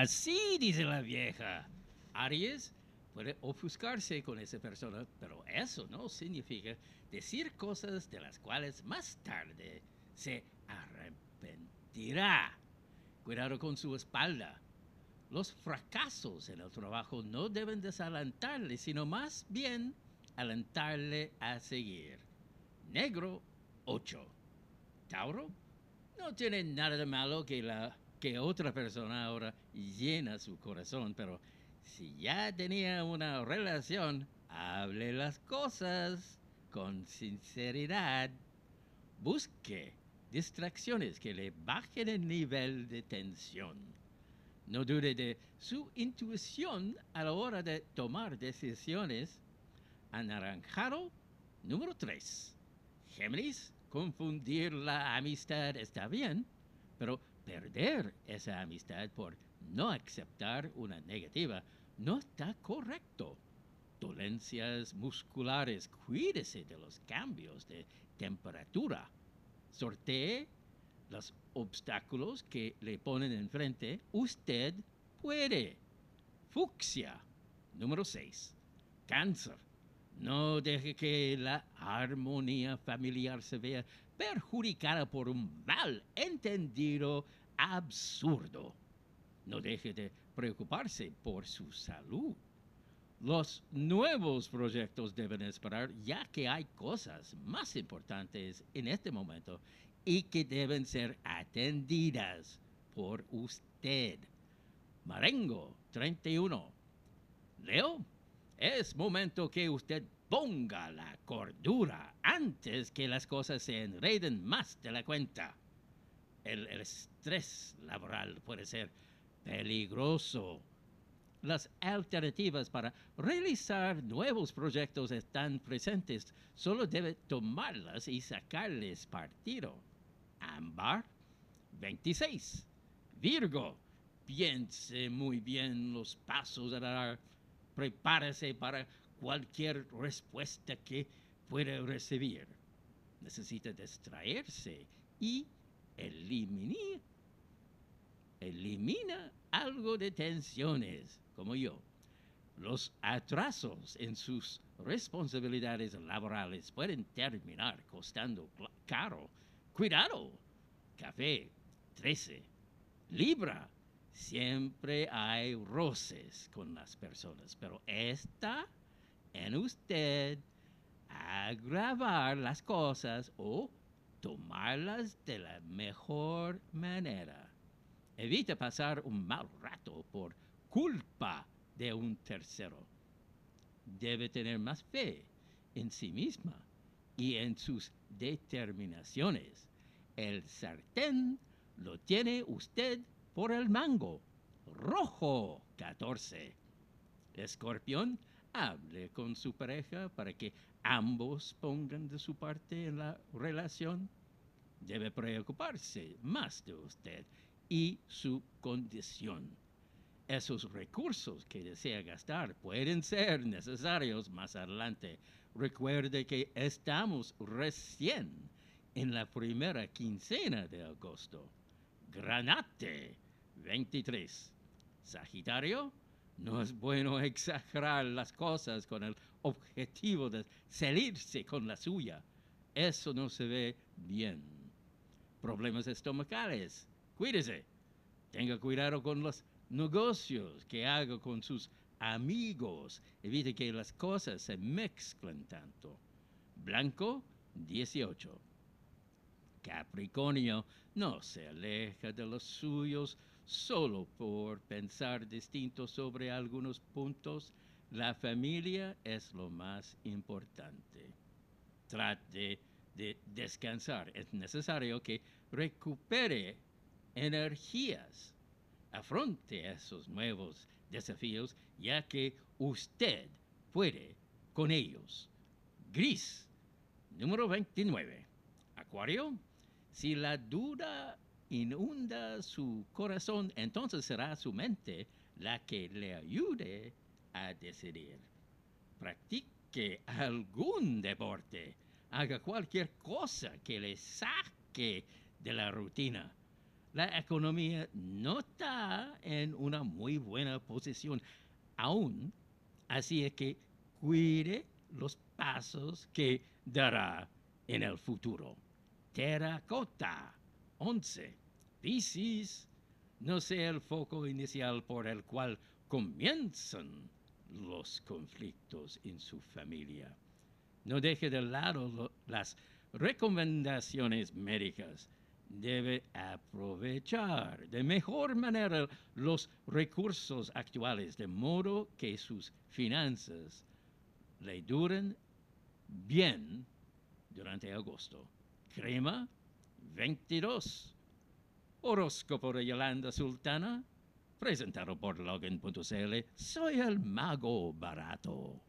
Así dice la vieja. Aries puede ofuscarse con esa persona, pero eso no significa decir cosas de las cuales más tarde se arrepentirá. Cuidado con su espalda. Los fracasos en el trabajo no deben desalentarle, sino más bien alentarle a seguir. Negro 8. Tauro no tiene nada de malo que, la, que otra persona ahora llena su corazón, pero si ya tenía una relación, hable las cosas con sinceridad. Busque distracciones que le bajen el nivel de tensión. No dude de su intuición a la hora de tomar decisiones. Anaranjado número 3. Géminis, confundir la amistad está bien, pero perder esa amistad por no aceptar una negativa no está correcto. Dolencias musculares, cuídese de los cambios de temperatura. Sortee los obstáculos que le ponen enfrente. Usted puede. Fucsia. Número 6. Cáncer. No deje que la armonía familiar se vea perjudicada por un mal entendido absurdo. No deje de preocuparse por su salud. Los nuevos proyectos deben esperar ya que hay cosas más importantes en este momento y que deben ser atendidas por usted. Marengo 31. Leo es momento que usted ponga la cordura antes que las cosas se enreden más de la cuenta. El, estrés laboral puede ser peligroso. Las alternativas para realizar nuevos proyectos están presentes. Solo debe tomarlas y sacarles partido. Ámbar 26. Virgo, piense muy bien los pasos a dar prepárese para cualquier respuesta que pueda recibir. Necesita distraerse y eliminar, elimina algo de tensiones, como yo. Los atrasos en sus responsabilidades laborales pueden terminar costando caro. Cuidado. Café 13. Libra Siempre hay roces con las personas, pero está en usted agravar las cosas o tomarlas de la mejor manera. Evita pasar un mal rato por culpa de un tercero. Debe tener más fe en sí misma y en sus determinaciones. El sartén lo tiene usted por el mango. Rojo 14. Escorpión, hable con su pareja para que ambos pongan de su parte en la relación. Debe preocuparse más de usted y su condición. Esos recursos que desea gastar pueden ser necesarios más adelante. Recuerde que estamos recién en la primera quincena de agosto. Granate 23. Sagitario, no es bueno exagerar las cosas con el objetivo de salirse con la suya. Eso no se ve bien. Problemas estomacales. Cuídese. Tenga cuidado con los negocios que haga con sus amigos. Evite que las cosas se mezclen tanto. Blanco 18. Capricornio no se aleja de los suyos solo por pensar distinto sobre algunos puntos, la familia es lo más importante. Trate de descansar. Es necesario que recupere energías. Afronte esos nuevos desafíos ya que usted puede con ellos. Gris, número 29. Acuario, si la duda inunda su corazón, entonces será su mente la que le ayude a decidir. Practique algún deporte, haga cualquier cosa que le saque de la rutina. la economía no está en una muy buena posición aún, así es que cuide los pasos que dará en el futuro. Terracota 11. Piscis no sea el foco inicial por el cual comienzan los conflictos en su familia. No deje de lado las recomendaciones médicas. Debe aprovechar de mejor manera los recursos actuales de modo que sus finanzas le duren bien durante agosto. Crema 22. Horóscopo de Yolanda Sultana, presentado por Login.cl. Soy el mago barato.